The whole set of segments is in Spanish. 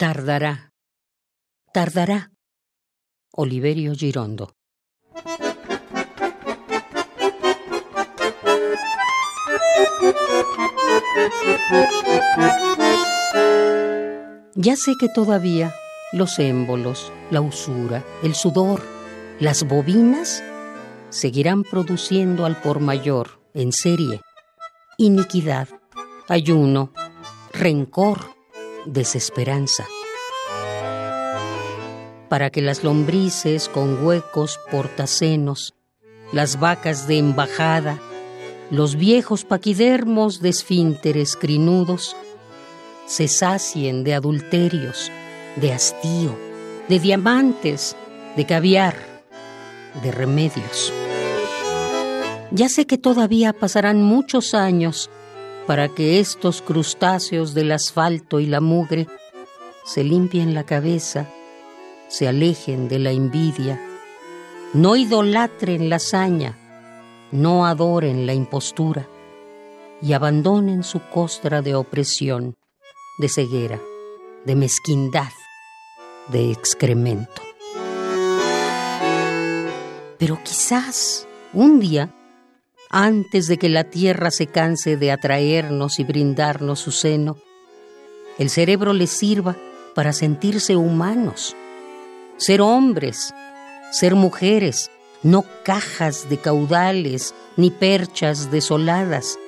Tardará, tardará. Oliverio Girondo. Ya sé que todavía los émbolos, la usura, el sudor, las bobinas seguirán produciendo al por mayor, en serie, iniquidad, ayuno, rencor, desesperanza. Para que las lombrices con huecos portacenos, las vacas de embajada, los viejos paquidermos de esfínteres crinudos, se sacien de adulterios, de hastío, de diamantes, de caviar, de remedios. Ya sé que todavía pasarán muchos años para que estos crustáceos del asfalto y la mugre se limpien la cabeza, se alejen de la envidia, no idolatren la hazaña, no adoren la impostura y abandonen su costra de opresión, de ceguera, de mezquindad, de excremento. Pero quizás un día, antes de que la tierra se canse de atraernos y brindarnos su seno, el cerebro les sirva para sentirse humanos, ser hombres, ser mujeres, no cajas de caudales ni perchas desoladas.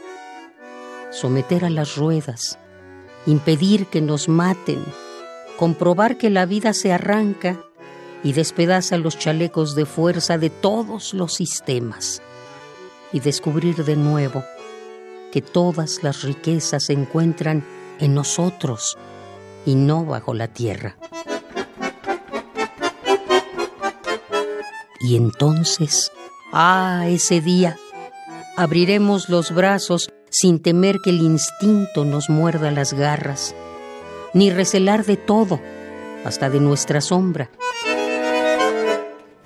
Someter a las ruedas, impedir que nos maten, comprobar que la vida se arranca y despedaza los chalecos de fuerza de todos los sistemas y descubrir de nuevo que todas las riquezas se encuentran en nosotros y no bajo la tierra. Y entonces, ah, ese día, abriremos los brazos sin temer que el instinto nos muerda las garras, ni recelar de todo, hasta de nuestra sombra.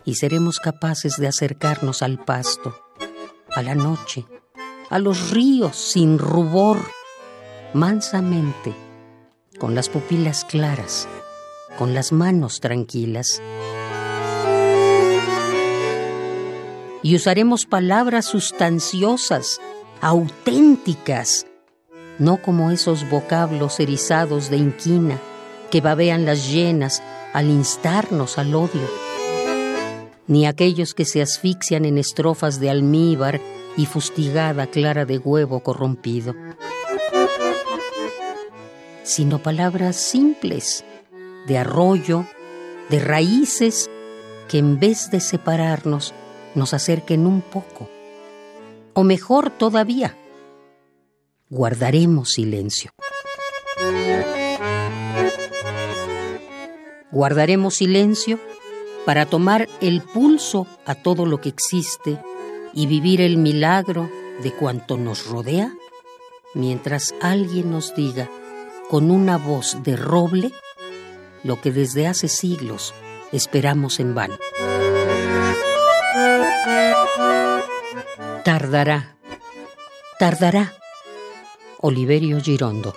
Y seremos capaces de acercarnos al pasto, a la noche, a los ríos sin rubor, mansamente, con las pupilas claras, con las manos tranquilas. y usaremos palabras sustanciosas, auténticas, no como esos vocablos erizados de inquina que babean las llenas al instarnos al odio, ni aquellos que se asfixian en estrofas de almíbar y fustigada clara de huevo corrompido, sino palabras simples, de arroyo, de raíces, que en vez de separarnos, nos acerquen un poco. O mejor todavía, guardaremos silencio. Guardaremos silencio para tomar el pulso a todo lo que existe y vivir el milagro de cuanto nos rodea, mientras alguien nos diga con una voz de roble lo que desde hace siglos esperamos en vano. Tardará, tardará. Oliverio Girondo.